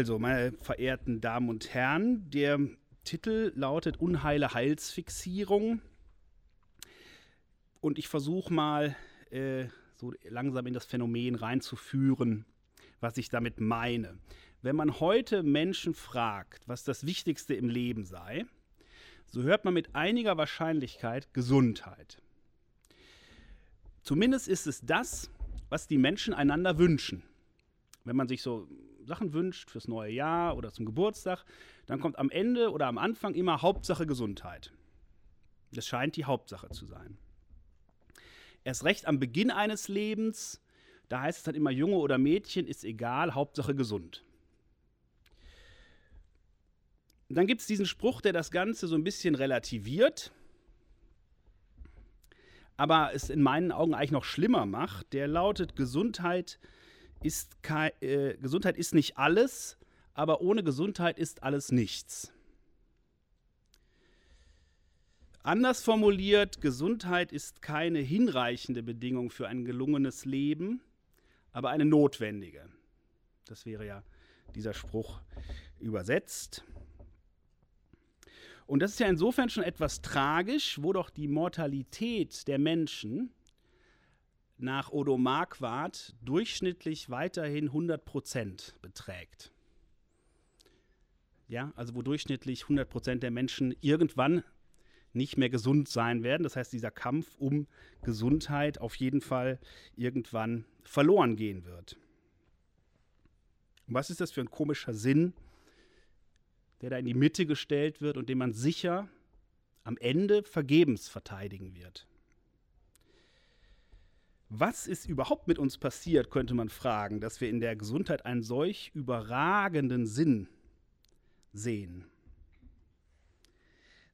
Also, meine verehrten Damen und Herren, der Titel lautet Unheile Heilsfixierung. Und ich versuche mal äh, so langsam in das Phänomen reinzuführen, was ich damit meine. Wenn man heute Menschen fragt, was das Wichtigste im Leben sei, so hört man mit einiger Wahrscheinlichkeit Gesundheit. Zumindest ist es das, was die Menschen einander wünschen. Wenn man sich so Sachen wünscht fürs neue Jahr oder zum Geburtstag, dann kommt am Ende oder am Anfang immer Hauptsache Gesundheit. Das scheint die Hauptsache zu sein. Erst recht am Beginn eines Lebens, da heißt es dann immer Junge oder Mädchen, ist egal, Hauptsache gesund. dann gibt es diesen Spruch, der das Ganze so ein bisschen relativiert, aber es in meinen Augen eigentlich noch schlimmer macht. Der lautet, Gesundheit ist, kein, äh, Gesundheit ist nicht alles, aber ohne Gesundheit ist alles nichts. Anders formuliert, Gesundheit ist keine hinreichende Bedingung für ein gelungenes Leben, aber eine notwendige. Das wäre ja dieser Spruch übersetzt. Und das ist ja insofern schon etwas tragisch, wo doch die Mortalität der Menschen nach Odo Marquardt durchschnittlich weiterhin 100 Prozent beträgt. Ja, also wo durchschnittlich 100 Prozent der Menschen irgendwann nicht mehr gesund sein werden. Das heißt, dieser Kampf um Gesundheit auf jeden Fall irgendwann verloren gehen wird. Und was ist das für ein komischer Sinn, der da in die Mitte gestellt wird und den man sicher am Ende vergebens verteidigen wird? Was ist überhaupt mit uns passiert, könnte man fragen, dass wir in der Gesundheit einen solch überragenden Sinn sehen?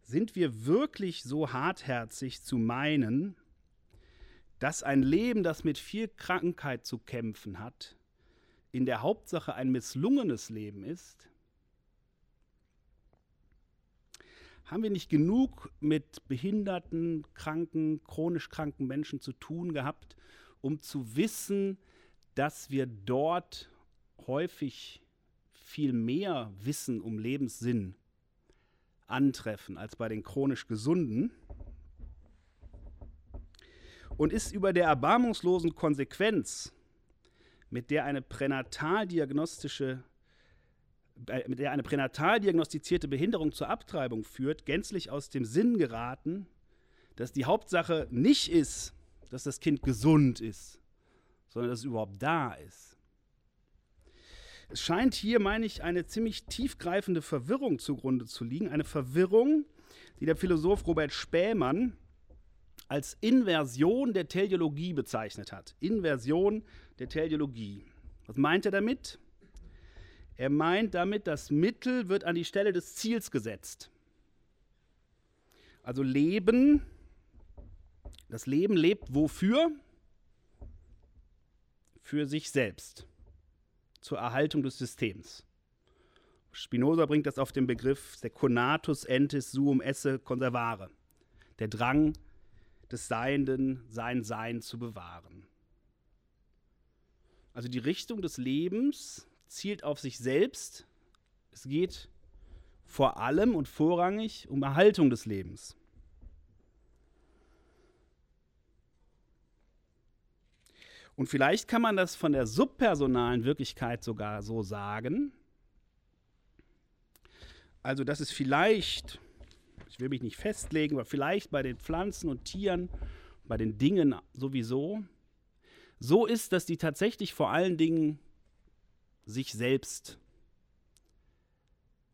Sind wir wirklich so hartherzig zu meinen, dass ein Leben, das mit viel Krankheit zu kämpfen hat, in der Hauptsache ein misslungenes Leben ist? Haben wir nicht genug mit behinderten, kranken, chronisch kranken Menschen zu tun gehabt, um zu wissen, dass wir dort häufig viel mehr Wissen um Lebenssinn antreffen als bei den chronisch Gesunden und ist über der erbarmungslosen Konsequenz, mit der eine pränataldiagnostische äh, mit der eine pränatal diagnostizierte Behinderung zur Abtreibung führt, gänzlich aus dem Sinn geraten, dass die Hauptsache nicht ist, dass das Kind gesund ist, sondern dass es überhaupt da ist. Es scheint hier, meine ich, eine ziemlich tiefgreifende Verwirrung zugrunde zu liegen. Eine Verwirrung, die der Philosoph Robert Spähmann als Inversion der Teleologie bezeichnet hat. Inversion der Teleologie. Was meint er damit? Er meint damit, das Mittel wird an die Stelle des Ziels gesetzt. Also Leben, das Leben lebt wofür? Für sich selbst, zur Erhaltung des Systems. Spinoza bringt das auf den Begriff Seconatus entis suum esse conservare, der Drang des Seienden, sein Sein zu bewahren. Also die Richtung des Lebens zielt auf sich selbst. Es geht vor allem und vorrangig um Erhaltung des Lebens. Und vielleicht kann man das von der subpersonalen Wirklichkeit sogar so sagen. Also, dass es vielleicht, ich will mich nicht festlegen, aber vielleicht bei den Pflanzen und Tieren, bei den Dingen sowieso, so ist, dass die tatsächlich vor allen Dingen sich selbst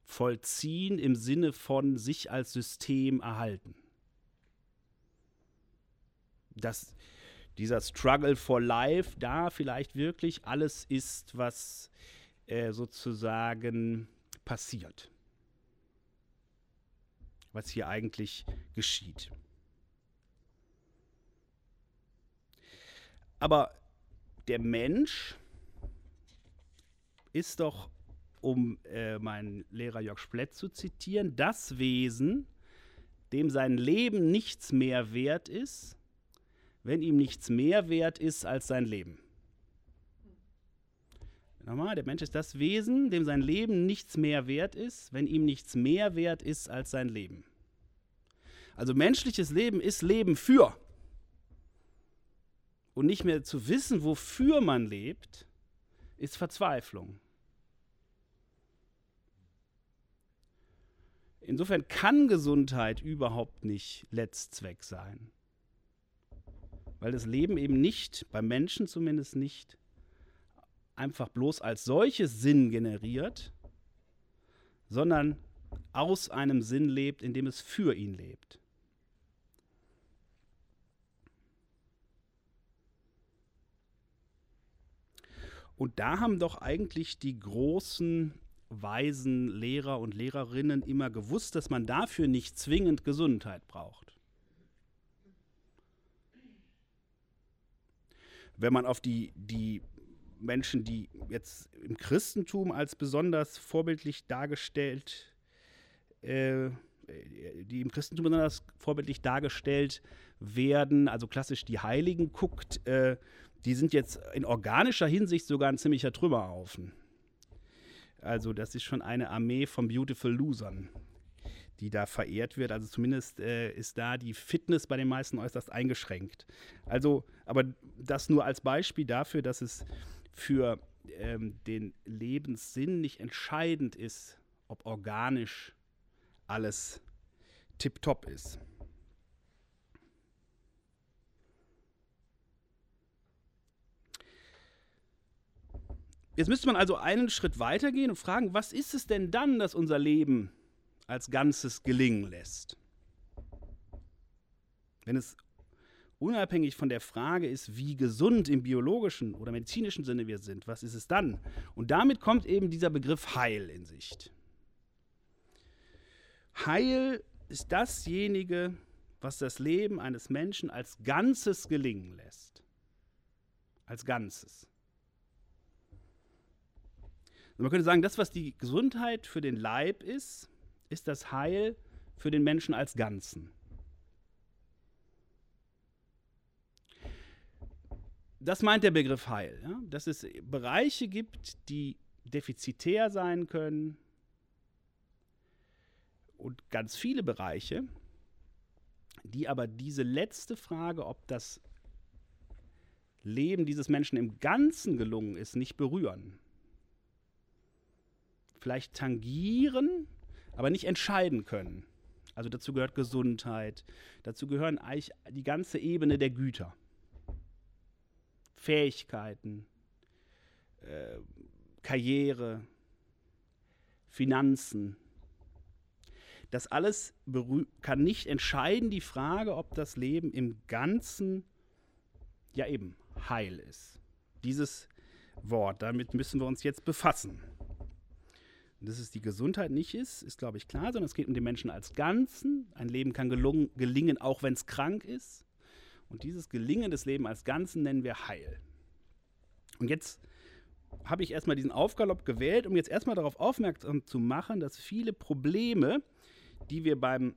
vollziehen im Sinne von sich als System erhalten. Dass dieser Struggle for Life da vielleicht wirklich alles ist, was äh, sozusagen passiert. Was hier eigentlich geschieht. Aber der Mensch ist doch, um äh, meinen Lehrer Jörg Splett zu zitieren, das Wesen, dem sein Leben nichts mehr wert ist, wenn ihm nichts mehr wert ist als sein Leben. Nochmal, der Mensch ist das Wesen, dem sein Leben nichts mehr wert ist, wenn ihm nichts mehr wert ist als sein Leben. Also menschliches Leben ist Leben für. Und nicht mehr zu wissen, wofür man lebt, ist Verzweiflung. Insofern kann Gesundheit überhaupt nicht Letzzweck sein. Weil das Leben eben nicht, beim Menschen zumindest nicht, einfach bloß als solches Sinn generiert, sondern aus einem Sinn lebt, in dem es für ihn lebt. Und da haben doch eigentlich die großen weisen Lehrer und Lehrerinnen immer gewusst, dass man dafür nicht zwingend Gesundheit braucht. Wenn man auf die, die Menschen, die jetzt im Christentum als besonders vorbildlich dargestellt, äh, die im Christentum besonders vorbildlich dargestellt werden, also klassisch die Heiligen guckt, äh, die sind jetzt in organischer Hinsicht sogar ein ziemlicher Trümmerhaufen. Also das ist schon eine Armee von Beautiful Losern, die da verehrt wird. Also zumindest äh, ist da die Fitness bei den meisten äußerst eingeschränkt. Also, aber das nur als Beispiel dafür, dass es für ähm, den Lebenssinn nicht entscheidend ist, ob organisch alles tiptop ist. Jetzt müsste man also einen Schritt weitergehen und fragen, was ist es denn dann, das unser Leben als Ganzes gelingen lässt? Wenn es unabhängig von der Frage ist, wie gesund im biologischen oder medizinischen Sinne wir sind, was ist es dann? Und damit kommt eben dieser Begriff Heil in Sicht. Heil ist dasjenige, was das Leben eines Menschen als Ganzes gelingen lässt. Als Ganzes. Man könnte sagen, das, was die Gesundheit für den Leib ist, ist das Heil für den Menschen als Ganzen. Das meint der Begriff Heil, ja? dass es Bereiche gibt, die defizitär sein können und ganz viele Bereiche, die aber diese letzte Frage, ob das Leben dieses Menschen im Ganzen gelungen ist, nicht berühren vielleicht tangieren, aber nicht entscheiden können. Also dazu gehört Gesundheit, dazu gehören eigentlich die ganze Ebene der Güter, Fähigkeiten, äh, Karriere, Finanzen. Das alles kann nicht entscheiden die Frage, ob das Leben im Ganzen ja eben heil ist. Dieses Wort, damit müssen wir uns jetzt befassen. Dass es die Gesundheit nicht ist, ist, glaube ich, klar, sondern es geht um den Menschen als Ganzen. Ein Leben kann gelungen, gelingen, auch wenn es krank ist. Und dieses Gelingen des Lebens als Ganzen nennen wir Heil. Und jetzt habe ich erstmal diesen Aufgalopp gewählt, um jetzt erstmal darauf aufmerksam zu machen, dass viele Probleme, die wir beim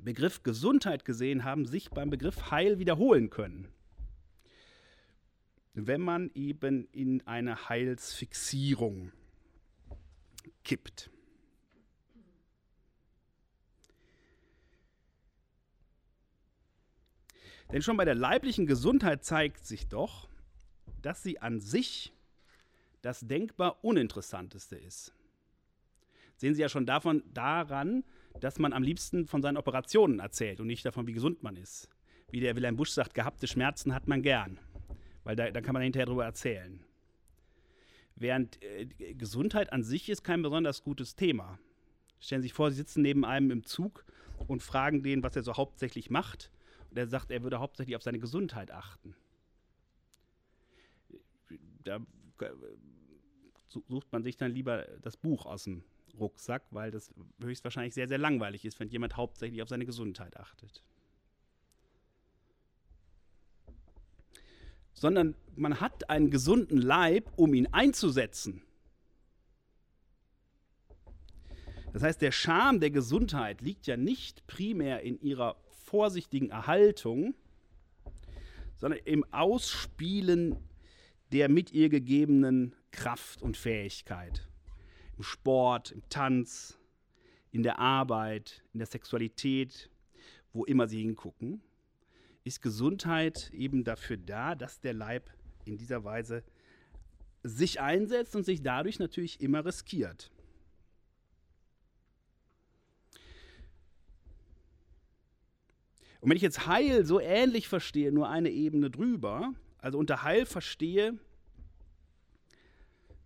Begriff Gesundheit gesehen haben, sich beim Begriff Heil wiederholen können. Wenn man eben in eine Heilsfixierung kippt. Denn schon bei der leiblichen Gesundheit zeigt sich doch, dass sie an sich das denkbar Uninteressanteste ist. Sehen Sie ja schon davon, daran, dass man am liebsten von seinen Operationen erzählt und nicht davon, wie gesund man ist. Wie der Wilhelm Busch sagt, gehabte Schmerzen hat man gern, weil da, da kann man hinterher darüber erzählen. Während äh, Gesundheit an sich ist kein besonders gutes Thema. Stellen Sie sich vor, Sie sitzen neben einem im Zug und fragen den, was er so hauptsächlich macht. Und er sagt, er würde hauptsächlich auf seine Gesundheit achten. Da äh, sucht man sich dann lieber das Buch aus dem Rucksack, weil das höchstwahrscheinlich sehr, sehr langweilig ist, wenn jemand hauptsächlich auf seine Gesundheit achtet. Sondern man hat einen gesunden Leib, um ihn einzusetzen. Das heißt, der Charme der Gesundheit liegt ja nicht primär in ihrer vorsichtigen Erhaltung, sondern im Ausspielen der mit ihr gegebenen Kraft und Fähigkeit. Im Sport, im Tanz, in der Arbeit, in der Sexualität, wo immer sie hingucken, ist Gesundheit eben dafür da, dass der Leib in dieser Weise sich einsetzt und sich dadurch natürlich immer riskiert. Und wenn ich jetzt Heil so ähnlich verstehe, nur eine Ebene drüber, also unter Heil verstehe,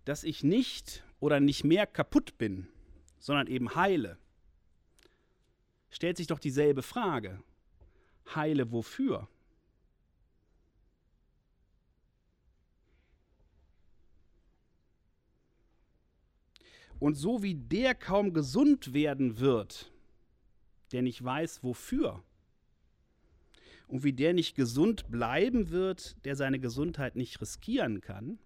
dass ich nicht oder nicht mehr kaputt bin, sondern eben heile, stellt sich doch dieselbe Frage. Heile wofür? Und so wie der kaum gesund werden wird, der nicht weiß wofür, und wie der nicht gesund bleiben wird, der seine Gesundheit nicht riskieren kann,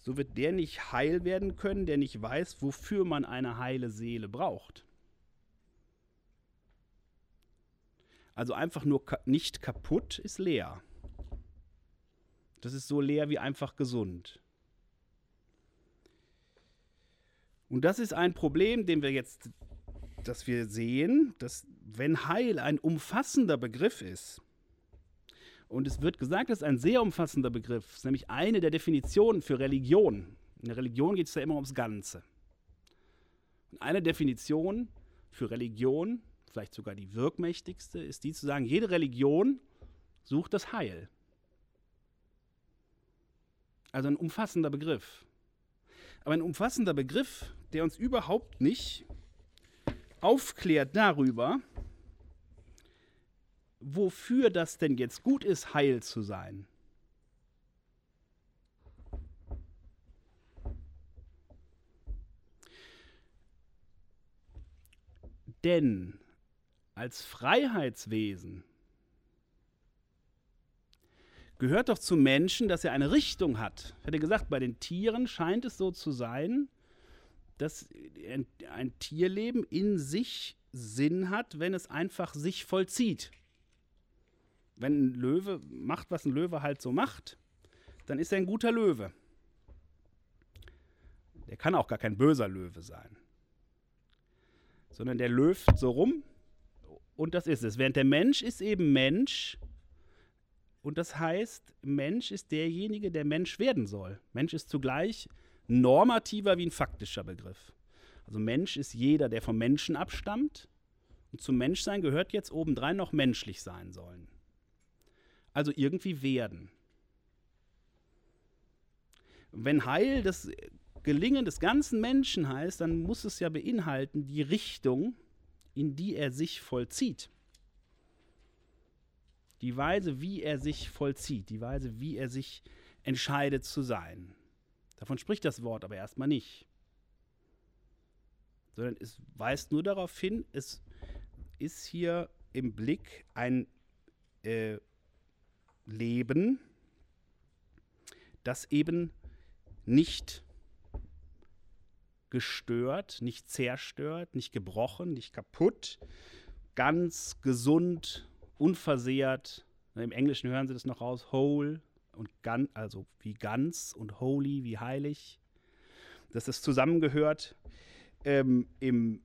so wird der nicht heil werden können, der nicht weiß, wofür man eine heile Seele braucht. Also einfach nur nicht kaputt ist leer. Das ist so leer wie einfach gesund. Und das ist ein Problem, den wir jetzt, dass wir sehen, dass wenn Heil ein umfassender Begriff ist, und es wird gesagt, das ist ein sehr umfassender Begriff, ist nämlich eine der Definitionen für Religion. In der Religion geht es ja immer ums Ganze. Und eine Definition für Religion, vielleicht sogar die wirkmächtigste, ist die zu sagen, jede Religion sucht das Heil. Also ein umfassender Begriff. Aber ein umfassender Begriff, der uns überhaupt nicht aufklärt darüber, wofür das denn jetzt gut ist, heil zu sein. Denn als Freiheitswesen gehört doch zu Menschen, dass er eine Richtung hat. Ich hatte gesagt, bei den Tieren scheint es so zu sein, dass ein, ein Tierleben in sich Sinn hat, wenn es einfach sich vollzieht wenn ein Löwe macht, was ein Löwe halt so macht, dann ist er ein guter Löwe. Der kann auch gar kein böser Löwe sein. Sondern der löft so rum und das ist es. Während der Mensch ist eben Mensch und das heißt, Mensch ist derjenige, der Mensch werden soll. Mensch ist zugleich normativer wie ein faktischer Begriff. Also Mensch ist jeder, der vom Menschen abstammt. Und zum Menschsein gehört jetzt obendrein noch menschlich sein sollen also irgendwie werden. Wenn Heil das Gelingen des ganzen Menschen heißt, dann muss es ja beinhalten die Richtung, in die er sich vollzieht. Die Weise, wie er sich vollzieht, die Weise, wie er sich entscheidet zu sein. Davon spricht das Wort aber erstmal nicht. Sondern es weist nur darauf hin, es ist hier im Blick ein äh, leben, das eben nicht gestört, nicht zerstört, nicht gebrochen, nicht kaputt, ganz gesund, unversehrt. Im Englischen hören Sie das noch raus, whole und ganz, also wie ganz und holy, wie heilig, dass das zusammengehört. Ähm, Im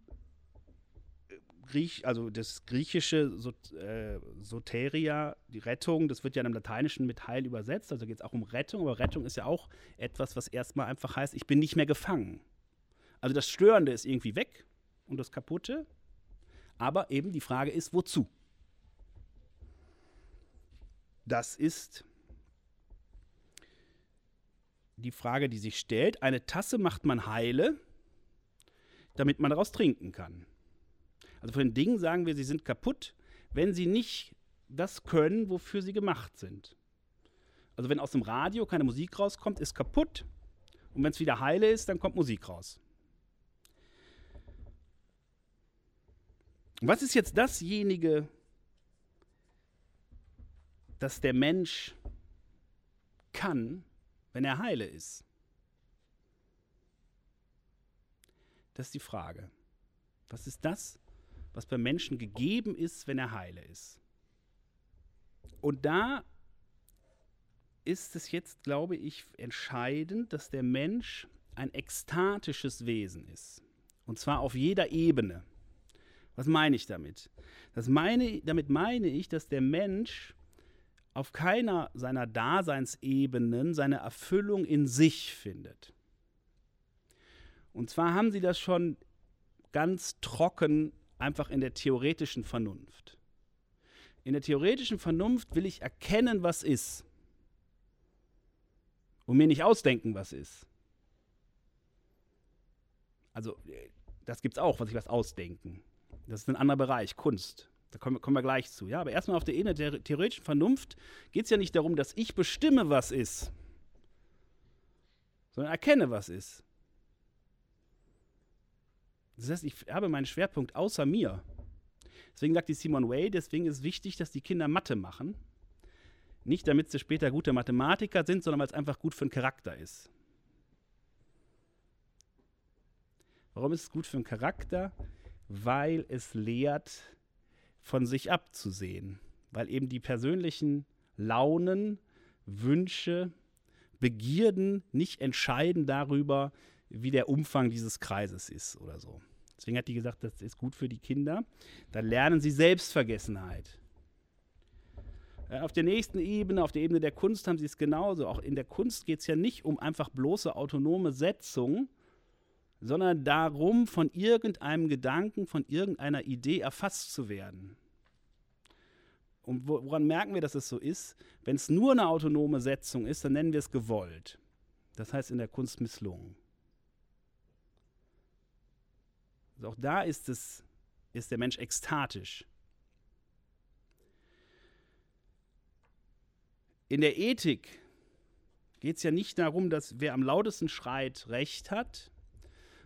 Griech, also das griechische äh, Soteria, die Rettung, das wird ja im Lateinischen mit Heil übersetzt, also geht es auch um Rettung, aber Rettung ist ja auch etwas, was erstmal einfach heißt, ich bin nicht mehr gefangen. Also das Störende ist irgendwie weg und das Kaputte, aber eben die Frage ist, wozu? Das ist die Frage, die sich stellt. Eine Tasse macht man heile, damit man daraus trinken kann. Also von den Dingen sagen wir, sie sind kaputt, wenn sie nicht das können, wofür sie gemacht sind. Also wenn aus dem Radio keine Musik rauskommt, ist kaputt. Und wenn es wieder heile ist, dann kommt Musik raus. Was ist jetzt dasjenige, das der Mensch kann, wenn er heile ist? Das ist die Frage. Was ist das, was beim Menschen gegeben ist, wenn er heile ist. Und da ist es jetzt, glaube ich, entscheidend, dass der Mensch ein ekstatisches Wesen ist. Und zwar auf jeder Ebene. Was meine ich damit? Das meine, damit meine ich, dass der Mensch auf keiner seiner Daseinsebenen seine Erfüllung in sich findet. Und zwar haben sie das schon ganz trocken einfach in der theoretischen Vernunft. In der theoretischen Vernunft will ich erkennen, was ist. Und mir nicht ausdenken, was ist. Also, das gibt es auch, was ich was ausdenken. Das ist ein anderer Bereich, Kunst. Da kommen, kommen wir gleich zu. Ja, aber erstmal auf der Ebene der theoretischen Vernunft geht es ja nicht darum, dass ich bestimme, was ist, sondern erkenne, was ist. Das heißt, ich habe meinen Schwerpunkt außer mir. Deswegen sagt die Simon Way, deswegen ist es wichtig, dass die Kinder Mathe machen. Nicht damit sie später gute Mathematiker sind, sondern weil es einfach gut für den Charakter ist. Warum ist es gut für den Charakter? Weil es lehrt, von sich abzusehen. Weil eben die persönlichen Launen, Wünsche, Begierden nicht entscheiden darüber, wie der Umfang dieses Kreises ist oder so. Deswegen hat die gesagt, das ist gut für die Kinder. Da lernen sie Selbstvergessenheit. Auf der nächsten Ebene, auf der Ebene der Kunst, haben sie es genauso. Auch in der Kunst geht es ja nicht um einfach bloße autonome Setzung, sondern darum, von irgendeinem Gedanken, von irgendeiner Idee erfasst zu werden. Und woran merken wir, dass es so ist? Wenn es nur eine autonome Setzung ist, dann nennen wir es gewollt. Das heißt in der Kunst misslungen. Also auch da ist, es, ist der Mensch ekstatisch. In der Ethik geht es ja nicht darum, dass wer am lautesten schreit, recht hat,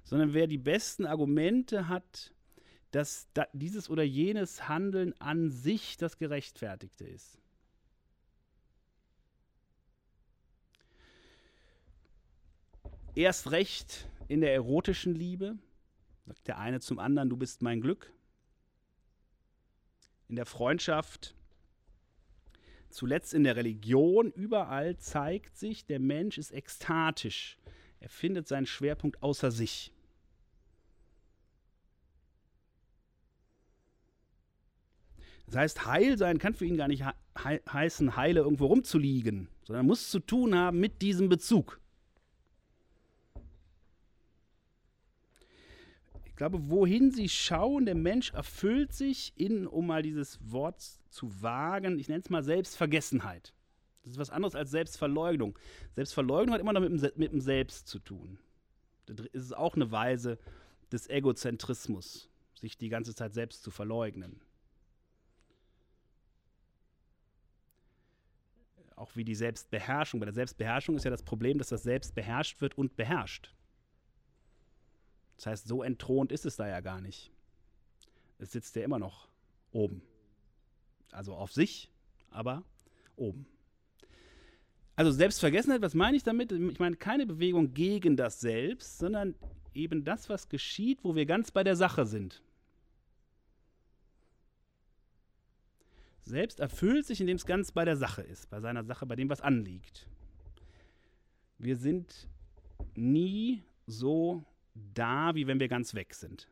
sondern wer die besten Argumente hat, dass da dieses oder jenes Handeln an sich das Gerechtfertigte ist. Erst recht in der erotischen Liebe, sagt der eine zum anderen, du bist mein Glück. In der Freundschaft, zuletzt in der Religion, überall zeigt sich, der Mensch ist ekstatisch. Er findet seinen Schwerpunkt außer sich. Das heißt, heil sein kann für ihn gar nicht he heißen, heile irgendwo rumzuliegen, sondern muss zu tun haben mit diesem Bezug. Ich glaube, wohin sie schauen, der Mensch erfüllt sich in, um mal dieses Wort zu wagen, ich nenne es mal Selbstvergessenheit. Das ist was anderes als Selbstverleugnung. Selbstverleugnung hat immer noch mit dem, mit dem Selbst zu tun. Das ist auch eine Weise des Egozentrismus, sich die ganze Zeit selbst zu verleugnen. Auch wie die Selbstbeherrschung. Bei der Selbstbeherrschung ist ja das Problem, dass das Selbst beherrscht wird und beherrscht. Das heißt, so entthront ist es da ja gar nicht. Es sitzt ja immer noch oben. Also auf sich, aber oben. Also Selbstvergessenheit, was meine ich damit? Ich meine keine Bewegung gegen das Selbst, sondern eben das, was geschieht, wo wir ganz bei der Sache sind. Selbst erfüllt sich, indem es ganz bei der Sache ist, bei seiner Sache, bei dem, was anliegt. Wir sind nie so da, wie wenn wir ganz weg sind.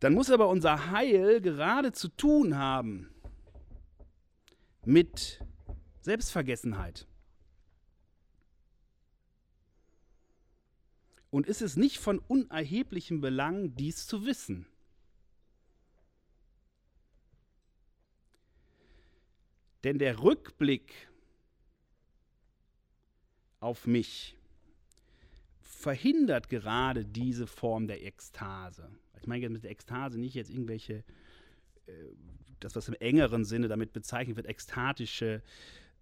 Dann muss aber unser Heil gerade zu tun haben mit Selbstvergessenheit. Und ist es nicht von unerheblichem Belang, dies zu wissen? Denn der Rückblick auf mich verhindert gerade diese Form der Ekstase. Ich meine mit der Ekstase nicht jetzt irgendwelche, äh, das was im engeren Sinne damit bezeichnet wird, ekstatische,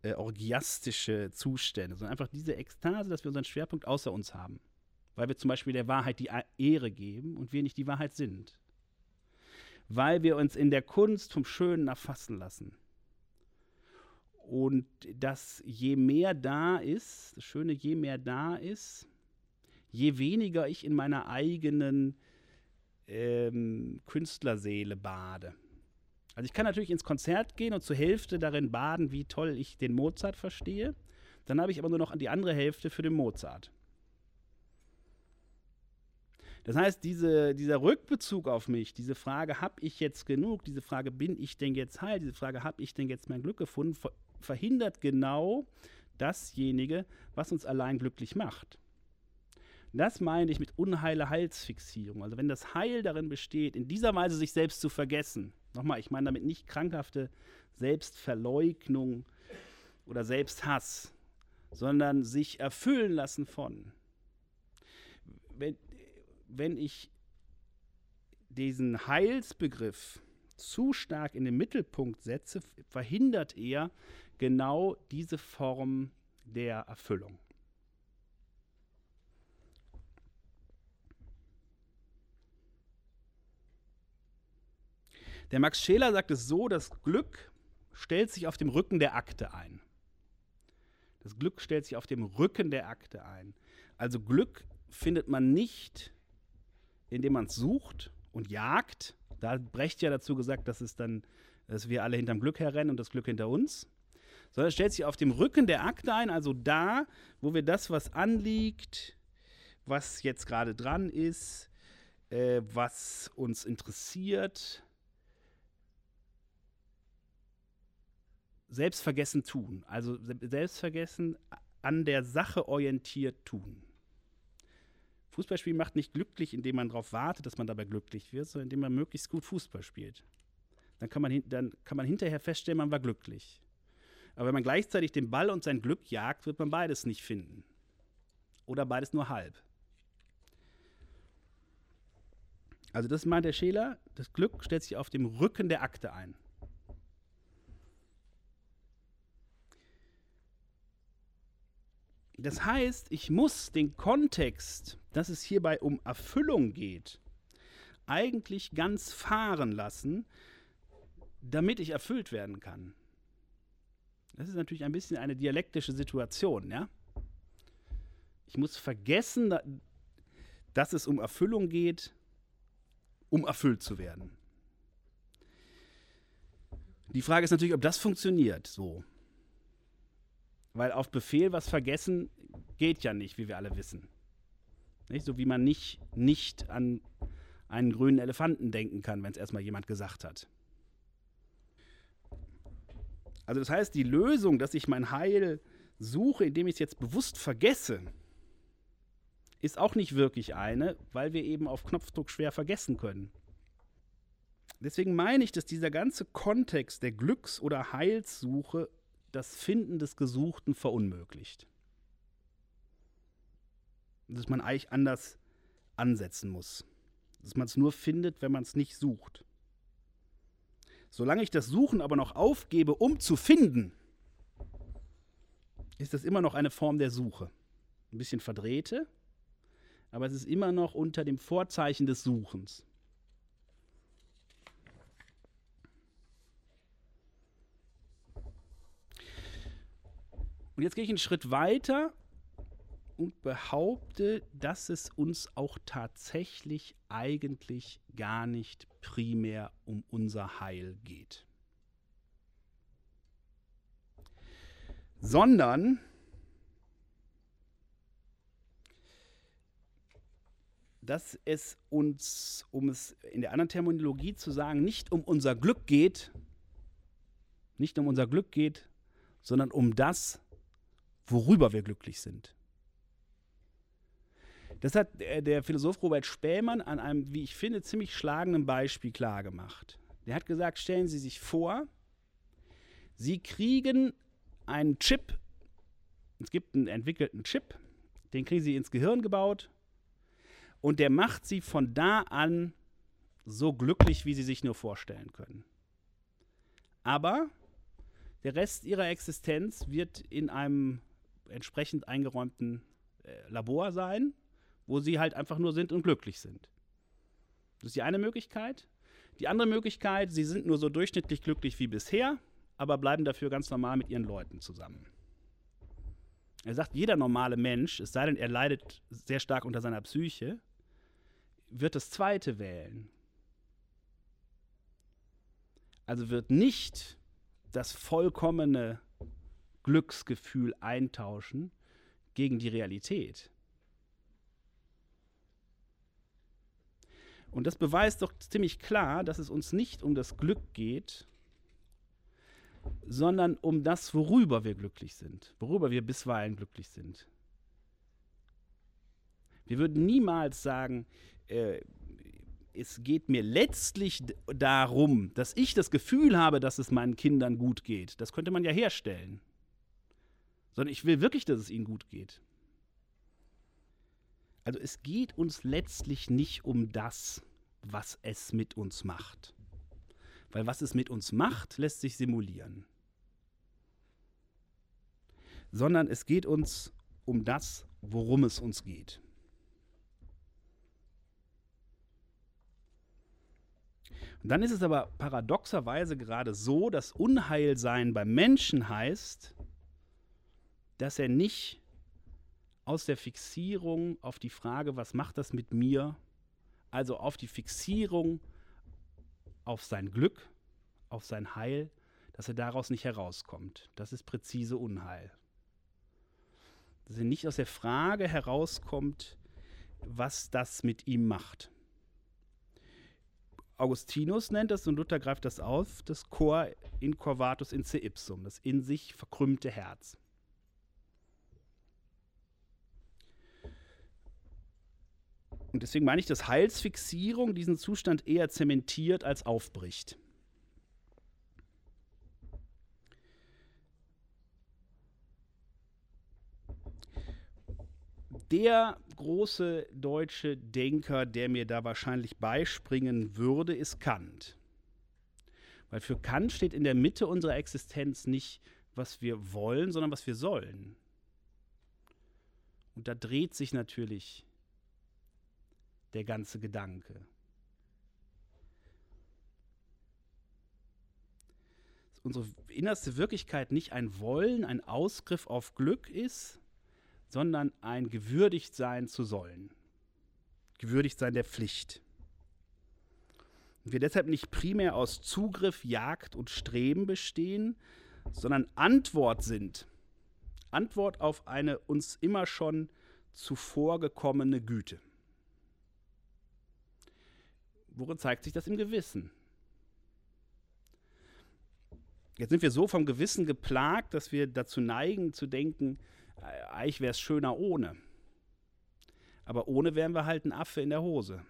äh, orgiastische Zustände, sondern einfach diese Ekstase, dass wir unseren Schwerpunkt außer uns haben. Weil wir zum Beispiel der Wahrheit die Ehre geben und wir nicht die Wahrheit sind. Weil wir uns in der Kunst vom Schönen erfassen lassen und dass je mehr da ist, das Schöne, je mehr da ist, je weniger ich in meiner eigenen ähm, Künstlerseele bade. Also ich kann natürlich ins Konzert gehen und zur Hälfte darin baden, wie toll ich den Mozart verstehe. Dann habe ich aber nur noch die andere Hälfte für den Mozart. Das heißt, diese, dieser Rückbezug auf mich, diese Frage, habe ich jetzt genug, diese Frage, bin ich denn jetzt heil, diese Frage, habe ich denn jetzt mein Glück gefunden, verhindert genau dasjenige, was uns allein glücklich macht. Das meine ich mit unheile Heilsfixierung. Also wenn das Heil darin besteht, in dieser Weise sich selbst zu vergessen. Nochmal, ich meine damit nicht krankhafte Selbstverleugnung oder Selbsthass, sondern sich erfüllen lassen von. Wenn, wenn ich diesen Heilsbegriff zu stark in den Mittelpunkt setze, verhindert er genau diese Form der Erfüllung. Der Max Scheler sagt es so, das Glück stellt sich auf dem Rücken der Akte ein. Das Glück stellt sich auf dem Rücken der Akte ein. Also Glück findet man nicht, indem man es sucht und jagt. Da hat Brecht ja dazu gesagt, dass es dann, dass wir alle hinterm Glück herrennen und das Glück hinter uns. Sondern es stellt sich auf dem Rücken der Akte ein, also da, wo wir das, was anliegt, was jetzt gerade dran ist, äh, was uns interessiert, selbstvergessen tun. Also selbstvergessen an der Sache orientiert tun. Fußballspielen macht nicht glücklich, indem man darauf wartet, dass man dabei glücklich wird, sondern indem man möglichst gut Fußball spielt. Dann kann man, dann kann man hinterher feststellen, man war glücklich. Aber wenn man gleichzeitig den Ball und sein Glück jagt, wird man beides nicht finden. Oder beides nur halb. Also das meint der Scheler, das Glück stellt sich auf dem Rücken der Akte ein. Das heißt, ich muss den Kontext, dass es hierbei um Erfüllung geht, eigentlich ganz fahren lassen, damit ich erfüllt werden kann. Das ist natürlich ein bisschen eine dialektische Situation, ja? Ich muss vergessen, dass es um Erfüllung geht, um erfüllt zu werden. Die Frage ist natürlich, ob das funktioniert so. Weil auf Befehl was vergessen geht ja nicht, wie wir alle wissen. Nicht? So wie man nicht, nicht an einen grünen Elefanten denken kann, wenn es erstmal jemand gesagt hat. Also das heißt, die Lösung, dass ich mein Heil suche, indem ich es jetzt bewusst vergesse, ist auch nicht wirklich eine, weil wir eben auf Knopfdruck schwer vergessen können. Deswegen meine ich, dass dieser ganze Kontext der Glücks- oder Heilssuche das Finden des Gesuchten verunmöglicht. Dass man eigentlich anders ansetzen muss. Dass man es nur findet, wenn man es nicht sucht. Solange ich das Suchen aber noch aufgebe, um zu finden, ist das immer noch eine Form der Suche. Ein bisschen verdrehte, aber es ist immer noch unter dem Vorzeichen des Suchens. Und jetzt gehe ich einen Schritt weiter und behaupte, dass es uns auch tatsächlich eigentlich gar nicht primär um unser Heil geht. Sondern dass es uns, um es in der anderen Terminologie zu sagen, nicht um unser Glück geht, nicht um unser Glück geht, sondern um das, worüber wir glücklich sind. Das hat der Philosoph Robert Spähmann an einem, wie ich finde, ziemlich schlagenden Beispiel klargemacht. Der hat gesagt, stellen Sie sich vor, Sie kriegen einen Chip, es gibt einen entwickelten Chip, den kriegen Sie ins Gehirn gebaut und der macht Sie von da an so glücklich, wie Sie sich nur vorstellen können. Aber der Rest Ihrer Existenz wird in einem entsprechend eingeräumten äh, Labor sein, wo sie halt einfach nur sind und glücklich sind. Das ist die eine Möglichkeit. Die andere Möglichkeit, sie sind nur so durchschnittlich glücklich wie bisher, aber bleiben dafür ganz normal mit ihren Leuten zusammen. Er sagt, jeder normale Mensch, es sei denn, er leidet sehr stark unter seiner Psyche, wird das zweite wählen. Also wird nicht das vollkommene Glücksgefühl eintauschen gegen die Realität. Und das beweist doch ziemlich klar, dass es uns nicht um das Glück geht, sondern um das, worüber wir glücklich sind, worüber wir bisweilen glücklich sind. Wir würden niemals sagen, äh, es geht mir letztlich darum, dass ich das Gefühl habe, dass es meinen Kindern gut geht. Das könnte man ja herstellen. Sondern ich will wirklich, dass es ihnen gut geht. Also es geht uns letztlich nicht um das, was es mit uns macht. Weil was es mit uns macht, lässt sich simulieren. Sondern es geht uns um das, worum es uns geht. Und dann ist es aber paradoxerweise gerade so, dass Unheilsein beim Menschen heißt, dass er nicht aus der Fixierung auf die Frage, was macht das mit mir, also auf die Fixierung auf sein Glück, auf sein Heil, dass er daraus nicht herauskommt. Das ist präzise Unheil. Dass er nicht aus der Frage herauskommt, was das mit ihm macht. Augustinus nennt das und Luther greift das auf, das Cor incorvatus in se ipsum, das in sich verkrümmte Herz. Und deswegen meine ich, dass Heilsfixierung diesen Zustand eher zementiert als aufbricht. Der große deutsche Denker, der mir da wahrscheinlich beispringen würde, ist Kant. Weil für Kant steht in der Mitte unserer Existenz nicht, was wir wollen, sondern was wir sollen. Und da dreht sich natürlich der ganze Gedanke. Dass unsere innerste Wirklichkeit nicht ein Wollen, ein Ausgriff auf Glück ist, sondern ein gewürdigt sein zu sollen. Gewürdigt sein der Pflicht. Wir deshalb nicht primär aus Zugriff, Jagd und Streben bestehen, sondern Antwort sind. Antwort auf eine uns immer schon zuvor gekommene Güte. Worin zeigt sich das im Gewissen? Jetzt sind wir so vom Gewissen geplagt, dass wir dazu neigen zu denken, äh, eigentlich wäre es schöner ohne. Aber ohne wären wir halt ein Affe in der Hose.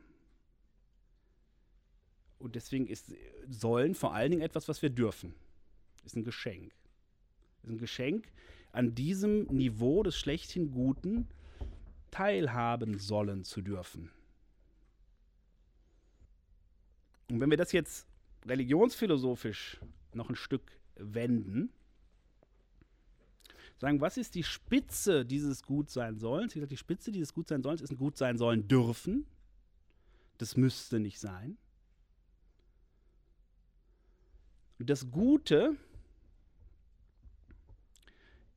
Und deswegen ist Sollen vor allen Dingen etwas, was wir dürfen. Ist ein Geschenk. Ist ein Geschenk, an diesem Niveau des schlechthin Guten teilhaben sollen zu dürfen. Und wenn wir das jetzt religionsphilosophisch noch ein Stück wenden, sagen, was ist die Spitze dieses Gutsein-Sollens? Wie gesagt, die Spitze dieses Gutsein-Sollens ist ein Gutsein sollen dürfen. Das müsste nicht sein. Und das Gute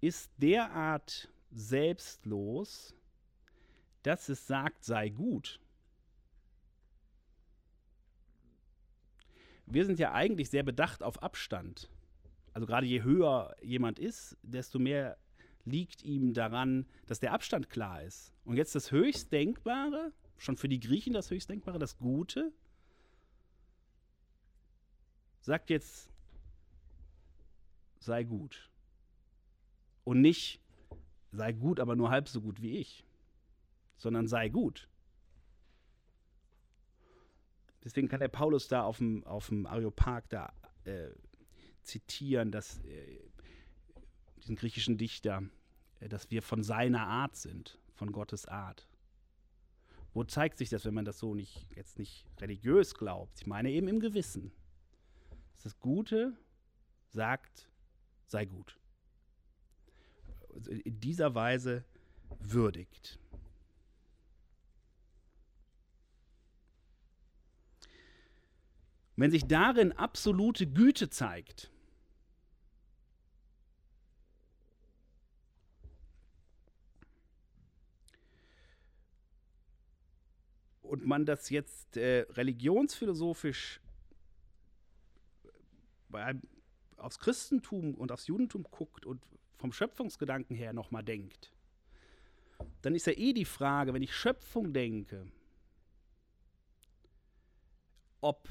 ist derart selbstlos, dass es sagt, sei gut. Wir sind ja eigentlich sehr bedacht auf Abstand. Also gerade je höher jemand ist, desto mehr liegt ihm daran, dass der Abstand klar ist. Und jetzt das Höchstdenkbare, schon für die Griechen das Höchstdenkbare, das Gute, sagt jetzt, sei gut. Und nicht, sei gut, aber nur halb so gut wie ich, sondern sei gut. Deswegen kann der Paulus da auf dem, auf dem Areopag da äh, zitieren, dass äh, diesen griechischen Dichter, äh, dass wir von seiner Art sind, von Gottes Art. Wo zeigt sich das, wenn man das so nicht jetzt nicht religiös glaubt? Ich meine eben im Gewissen. Das Gute sagt, sei gut. Also in dieser Weise würdigt. Wenn sich darin absolute Güte zeigt, und man das jetzt äh, religionsphilosophisch bei, aufs Christentum und aufs Judentum guckt und vom Schöpfungsgedanken her nochmal denkt, dann ist ja eh die Frage, wenn ich Schöpfung denke, ob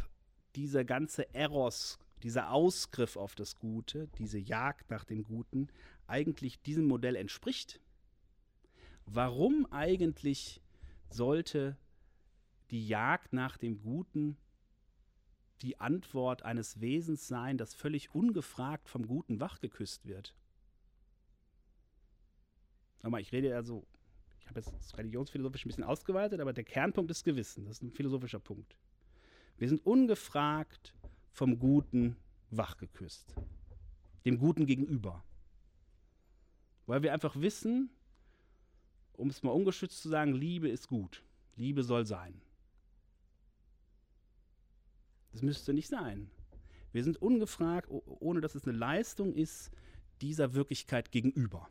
dieser ganze Eros, dieser Ausgriff auf das Gute, diese Jagd nach dem Guten, eigentlich diesem Modell entspricht. Warum eigentlich sollte die Jagd nach dem Guten die Antwort eines Wesens sein, das völlig ungefragt vom Guten wachgeküsst wird? Nochmal, ich rede also, ich habe jetzt religionsphilosophisch ein bisschen ausgeweitet, aber der Kernpunkt ist Gewissen. Das ist ein philosophischer Punkt. Wir sind ungefragt vom Guten wachgeküsst. Dem Guten gegenüber. Weil wir einfach wissen, um es mal ungeschützt zu sagen, Liebe ist gut. Liebe soll sein. Das müsste nicht sein. Wir sind ungefragt, ohne dass es eine Leistung ist, dieser Wirklichkeit gegenüber.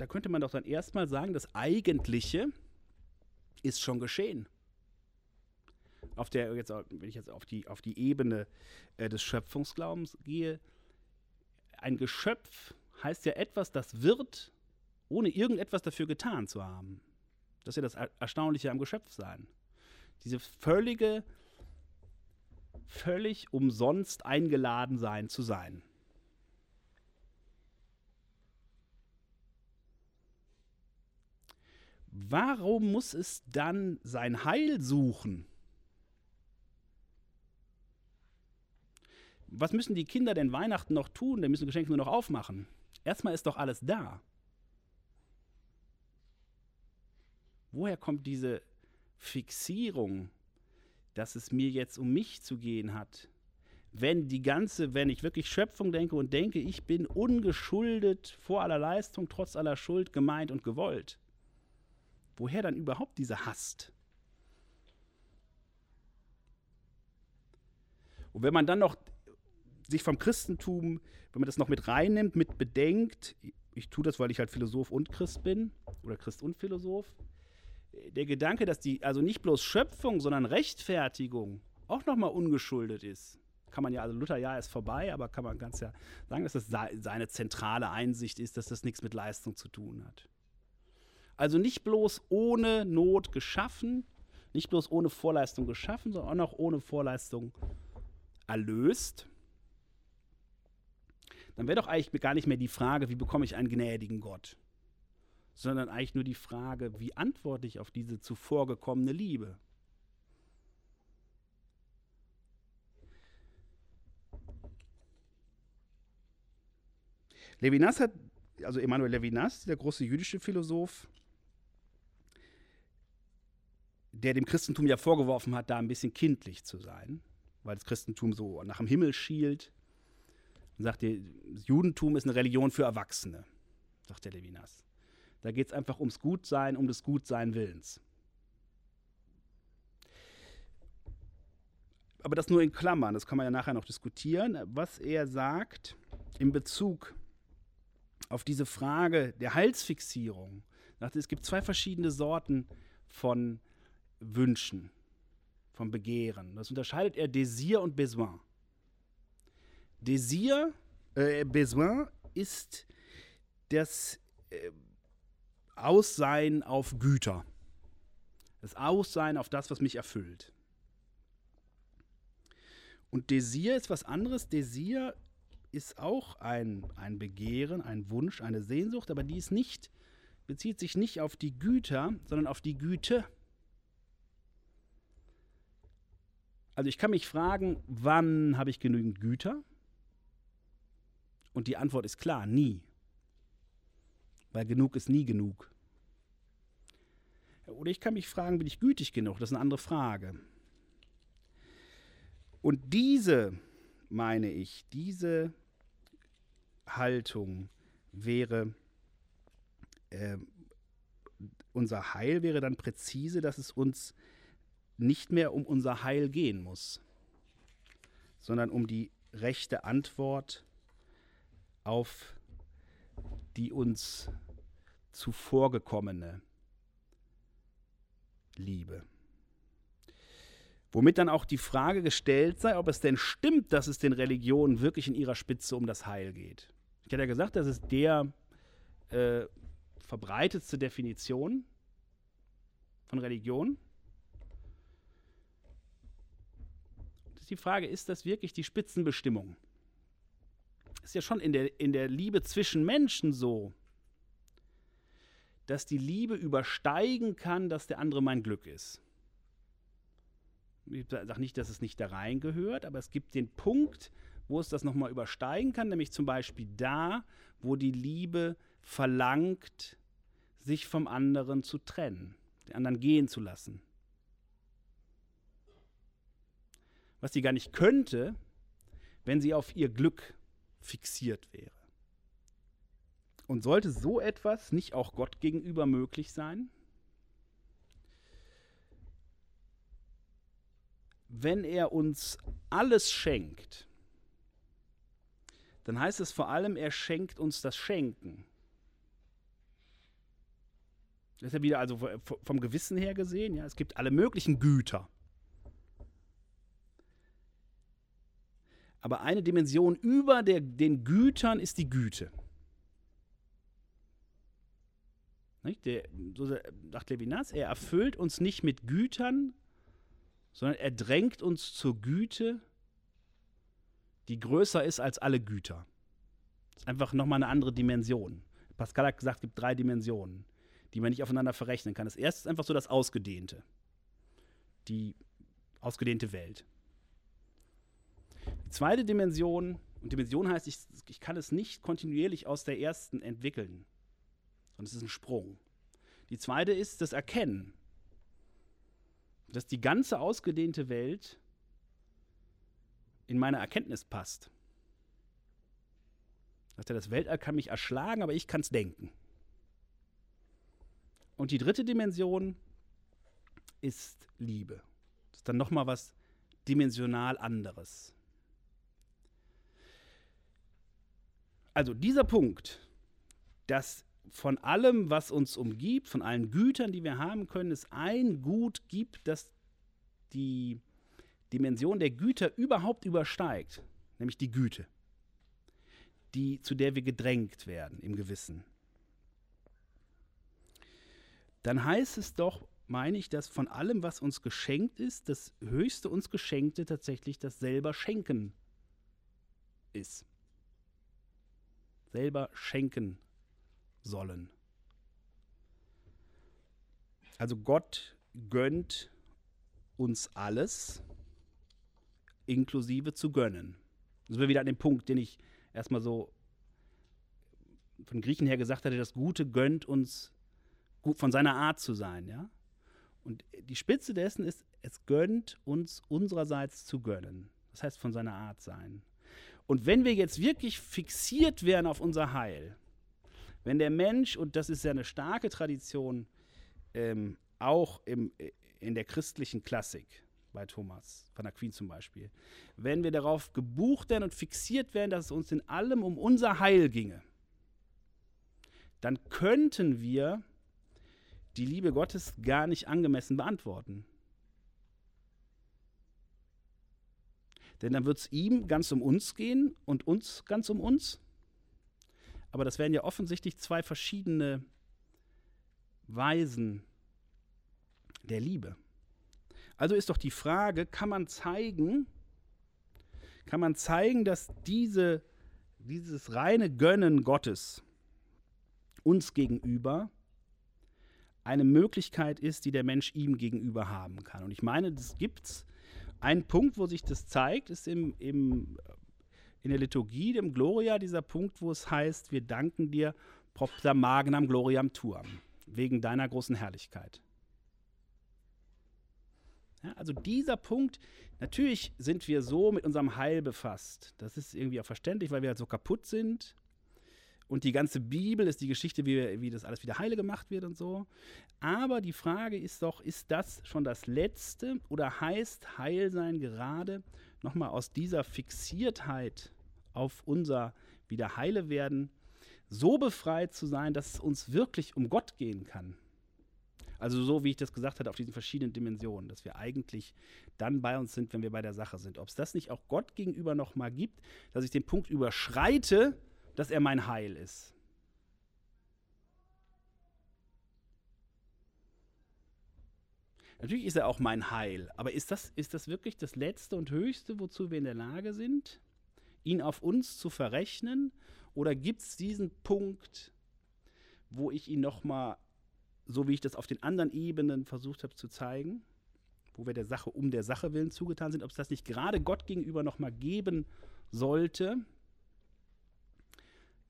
Da könnte man doch dann erstmal sagen, das Eigentliche ist schon geschehen auf der, jetzt, wenn ich jetzt auf die, auf die Ebene äh, des Schöpfungsglaubens gehe, ein Geschöpf heißt ja etwas, das wird, ohne irgendetwas dafür getan zu haben. Das ist ja das Erstaunliche am Geschöpfsein. Diese völlige, völlig umsonst eingeladen sein zu sein. Warum muss es dann sein Heil suchen? was müssen die Kinder denn Weihnachten noch tun? Die müssen Geschenke nur noch aufmachen. Erstmal ist doch alles da. Woher kommt diese Fixierung, dass es mir jetzt um mich zu gehen hat? Wenn die ganze, wenn ich wirklich Schöpfung denke und denke, ich bin ungeschuldet vor aller Leistung, trotz aller Schuld gemeint und gewollt. Woher dann überhaupt diese Hast? Und wenn man dann noch sich vom Christentum, wenn man das noch mit reinnimmt, mit bedenkt, ich tue das, weil ich halt Philosoph und Christ bin oder Christ und Philosoph, der Gedanke, dass die also nicht bloß Schöpfung, sondern Rechtfertigung auch nochmal ungeschuldet ist. Kann man ja, also Luther ja ist vorbei, aber kann man ganz ja sagen, dass das seine zentrale Einsicht ist, dass das nichts mit Leistung zu tun hat. Also nicht bloß ohne Not geschaffen, nicht bloß ohne Vorleistung geschaffen, sondern auch noch ohne Vorleistung erlöst dann wäre doch eigentlich gar nicht mehr die Frage, wie bekomme ich einen gnädigen Gott, sondern eigentlich nur die Frage, wie antworte ich auf diese zuvor gekommene Liebe. Levinas hat, also Emanuel Levinas, der große jüdische Philosoph, der dem Christentum ja vorgeworfen hat, da ein bisschen kindlich zu sein, weil das Christentum so nach dem Himmel schielt und sagt, das Judentum ist eine Religion für Erwachsene, sagt der Levinas. Da geht es einfach ums Gutsein, um des Gutsein Willens. Aber das nur in Klammern, das kann man ja nachher noch diskutieren. Was er sagt in Bezug auf diese Frage der Heilsfixierung, sagt, es gibt zwei verschiedene Sorten von Wünschen, von Begehren. Das unterscheidet er Désir und Besoin. Désir, äh, Besoin ist das äh, Aussein auf Güter. Das Aussein auf das, was mich erfüllt. Und Désir ist was anderes. Désir ist auch ein, ein Begehren, ein Wunsch, eine Sehnsucht, aber die ist nicht, bezieht sich nicht auf die Güter, sondern auf die Güte. Also ich kann mich fragen, wann habe ich genügend Güter? Und die Antwort ist klar, nie. Weil genug ist nie genug. Oder ich kann mich fragen, bin ich gütig genug? Das ist eine andere Frage. Und diese, meine ich, diese Haltung wäre, äh, unser Heil wäre dann präzise, dass es uns nicht mehr um unser Heil gehen muss, sondern um die rechte Antwort auf die uns zuvorgekommene Liebe. Womit dann auch die Frage gestellt sei, ob es denn stimmt, dass es den Religionen wirklich in ihrer Spitze um das Heil geht. Ich hatte ja gesagt, das ist der äh, verbreitetste Definition von Religion. Das ist die Frage, ist das wirklich die Spitzenbestimmung? Ist ja schon in der, in der Liebe zwischen Menschen so, dass die Liebe übersteigen kann, dass der andere mein Glück ist. Ich sage nicht, dass es nicht da reingehört, aber es gibt den Punkt, wo es das nochmal übersteigen kann, nämlich zum Beispiel da, wo die Liebe verlangt, sich vom anderen zu trennen, den anderen gehen zu lassen. Was sie gar nicht könnte, wenn sie auf ihr Glück fixiert wäre. Und sollte so etwas nicht auch Gott gegenüber möglich sein? Wenn er uns alles schenkt, dann heißt es vor allem, er schenkt uns das Schenken. Das ist ja wieder also vom Gewissen her gesehen, ja, es gibt alle möglichen Güter. Aber eine Dimension über der, den Gütern ist die Güte. Der, so sagt Levinas, er erfüllt uns nicht mit Gütern, sondern er drängt uns zur Güte, die größer ist als alle Güter. Das ist einfach nochmal eine andere Dimension. Pascal hat gesagt, es gibt drei Dimensionen, die man nicht aufeinander verrechnen kann. Das erste ist einfach so das Ausgedehnte. Die ausgedehnte Welt. Zweite Dimension, und Dimension heißt, ich, ich kann es nicht kontinuierlich aus der ersten entwickeln sondern es ist ein Sprung. Die zweite ist das Erkennen, dass die ganze ausgedehnte Welt in meine Erkenntnis passt. Er das Weltall kann mich erschlagen, aber ich kann es denken. Und die dritte Dimension ist Liebe. Das ist dann nochmal was dimensional anderes. Also dieser Punkt, dass von allem, was uns umgibt, von allen Gütern, die wir haben können, es ein Gut gibt, das die Dimension der Güter überhaupt übersteigt, nämlich die Güte, die, zu der wir gedrängt werden im Gewissen. Dann heißt es doch, meine ich, dass von allem, was uns geschenkt ist, das höchste uns Geschenkte tatsächlich das selber Schenken ist. Selber schenken sollen. Also Gott gönnt uns alles, inklusive zu gönnen. Das sind wir wieder an dem Punkt, den ich erstmal so von Griechen her gesagt hatte, das Gute gönnt uns von seiner Art zu sein, ja. Und die Spitze dessen ist, es gönnt uns unsererseits zu gönnen. Das heißt von seiner Art sein. Und wenn wir jetzt wirklich fixiert werden auf unser Heil, wenn der Mensch, und das ist ja eine starke Tradition, ähm, auch im, in der christlichen Klassik, bei Thomas von Aquin zum Beispiel, wenn wir darauf gebucht werden und fixiert werden, dass es uns in allem um unser Heil ginge, dann könnten wir die Liebe Gottes gar nicht angemessen beantworten. Denn dann wird es ihm ganz um uns gehen und uns ganz um uns. Aber das wären ja offensichtlich zwei verschiedene Weisen der Liebe. Also ist doch die Frage, kann man zeigen, kann man zeigen, dass diese, dieses reine Gönnen Gottes uns gegenüber eine Möglichkeit ist, die der Mensch ihm gegenüber haben kann. Und ich meine, das gibt es. Ein Punkt, wo sich das zeigt, ist im, im in der Liturgie, dem Gloria, dieser Punkt, wo es heißt, wir danken dir propter magnam gloriam tuam, wegen deiner großen Herrlichkeit. Ja, also dieser Punkt, natürlich sind wir so mit unserem Heil befasst. Das ist irgendwie auch verständlich, weil wir halt so kaputt sind. Und die ganze Bibel ist die Geschichte, wie, wie das alles wieder heile gemacht wird und so. Aber die Frage ist doch, ist das schon das Letzte oder heißt Heilsein gerade nochmal aus dieser Fixiertheit auf unser Wiederheile werden, so befreit zu sein, dass es uns wirklich um Gott gehen kann. Also so, wie ich das gesagt hatte, auf diesen verschiedenen Dimensionen, dass wir eigentlich dann bei uns sind, wenn wir bei der Sache sind. Ob es das nicht auch Gott gegenüber noch mal gibt, dass ich den Punkt überschreite, dass er mein Heil ist. Natürlich ist er auch mein Heil, aber ist das, ist das wirklich das Letzte und Höchste, wozu wir in der Lage sind, ihn auf uns zu verrechnen? Oder gibt es diesen Punkt, wo ich ihn nochmal, so wie ich das auf den anderen Ebenen versucht habe zu zeigen, wo wir der Sache um der Sache willen zugetan sind, ob es das nicht gerade Gott gegenüber nochmal geben sollte,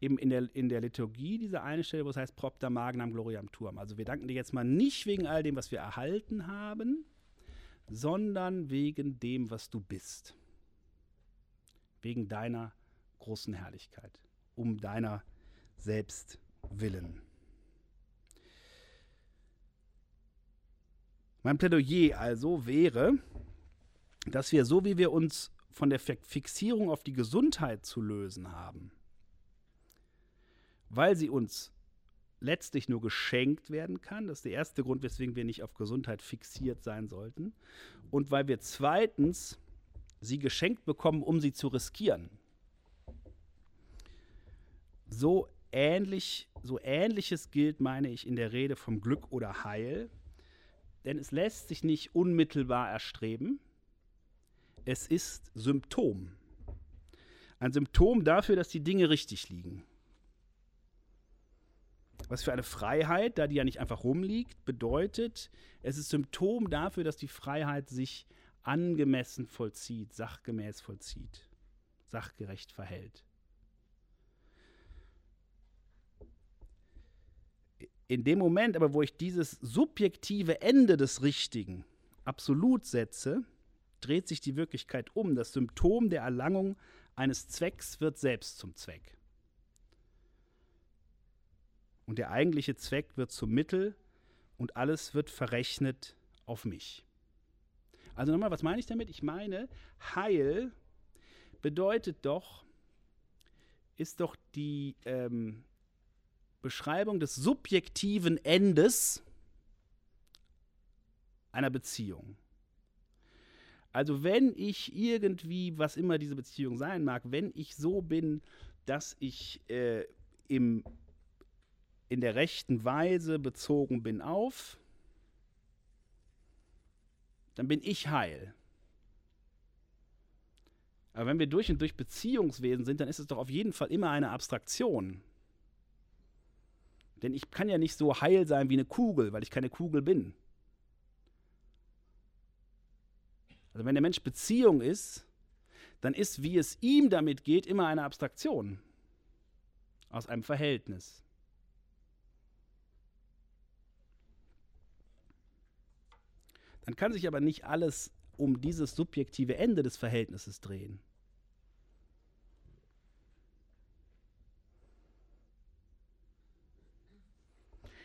eben in der, in der Liturgie diese eine Stelle, wo es heißt Propter Magnam Gloriam Turm. Also wir danken dir jetzt mal nicht wegen all dem, was wir erhalten haben, sondern wegen dem, was du bist. Wegen deiner großen Herrlichkeit, um deiner selbst willen. Mein Plädoyer also wäre, dass wir so wie wir uns von der Fixierung auf die Gesundheit zu lösen haben, weil sie uns letztlich nur geschenkt werden kann. Das ist der erste Grund, weswegen wir nicht auf Gesundheit fixiert sein sollten. Und weil wir zweitens sie geschenkt bekommen, um sie zu riskieren. So ähnlich, so ähnliches gilt, meine ich, in der Rede vom Glück oder Heil. Denn es lässt sich nicht unmittelbar erstreben. Es ist Symptom. Ein Symptom dafür, dass die Dinge richtig liegen. Was für eine Freiheit, da die ja nicht einfach rumliegt, bedeutet, es ist Symptom dafür, dass die Freiheit sich angemessen vollzieht, sachgemäß vollzieht, sachgerecht verhält. In dem Moment aber, wo ich dieses subjektive Ende des Richtigen absolut setze, dreht sich die Wirklichkeit um. Das Symptom der Erlangung eines Zwecks wird selbst zum Zweck und der eigentliche Zweck wird zum Mittel und alles wird verrechnet auf mich. Also nochmal, was meine ich damit? Ich meine, Heil bedeutet doch, ist doch die ähm, Beschreibung des subjektiven Endes einer Beziehung. Also wenn ich irgendwie, was immer diese Beziehung sein mag, wenn ich so bin, dass ich äh, im in der rechten Weise bezogen bin auf, dann bin ich heil. Aber wenn wir durch und durch Beziehungswesen sind, dann ist es doch auf jeden Fall immer eine Abstraktion. Denn ich kann ja nicht so heil sein wie eine Kugel, weil ich keine Kugel bin. Also wenn der Mensch Beziehung ist, dann ist, wie es ihm damit geht, immer eine Abstraktion aus einem Verhältnis. Dann kann sich aber nicht alles um dieses subjektive Ende des Verhältnisses drehen.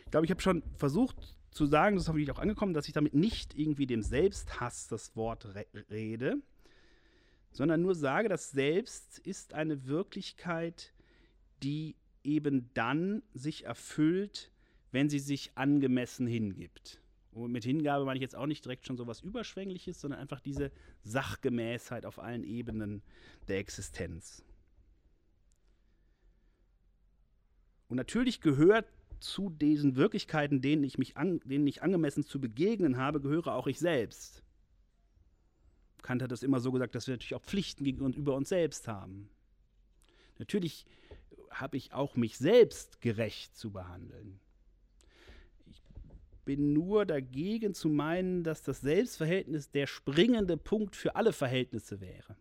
Ich glaube, ich habe schon versucht zu sagen, das ist hoffentlich auch angekommen, dass ich damit nicht irgendwie dem Selbsthass das Wort re rede, sondern nur sage, dass Selbst ist eine Wirklichkeit, die eben dann sich erfüllt, wenn sie sich angemessen hingibt. Und mit Hingabe meine ich jetzt auch nicht direkt schon so was Überschwängliches, sondern einfach diese Sachgemäßheit auf allen Ebenen der Existenz. Und natürlich gehört zu diesen Wirklichkeiten, denen ich mich an, denen ich angemessen zu begegnen habe, gehöre auch ich selbst. Kant hat das immer so gesagt, dass wir natürlich auch Pflichten gegenüber uns selbst haben. Natürlich habe ich auch mich selbst gerecht zu behandeln bin nur dagegen zu meinen, dass das Selbstverhältnis der springende Punkt für alle Verhältnisse wäre.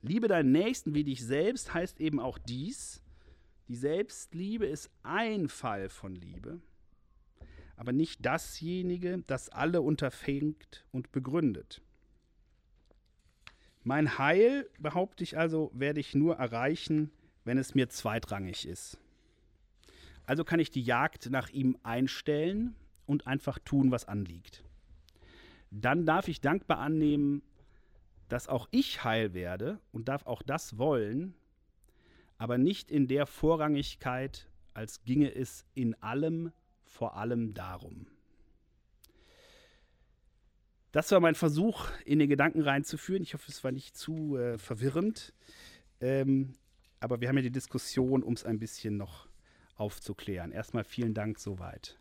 Liebe deinen Nächsten wie dich selbst heißt eben auch dies. Die Selbstliebe ist ein Fall von Liebe, aber nicht dasjenige, das alle unterfängt und begründet. Mein Heil, behaupte ich also, werde ich nur erreichen, wenn es mir zweitrangig ist. Also kann ich die Jagd nach ihm einstellen und einfach tun, was anliegt. Dann darf ich dankbar annehmen, dass auch ich heil werde und darf auch das wollen, aber nicht in der Vorrangigkeit, als ginge es in allem vor allem darum. Das war mein Versuch, in den Gedanken reinzuführen. Ich hoffe, es war nicht zu äh, verwirrend. Ähm, aber wir haben ja die Diskussion, um es ein bisschen noch aufzuklären. Erstmal vielen Dank soweit.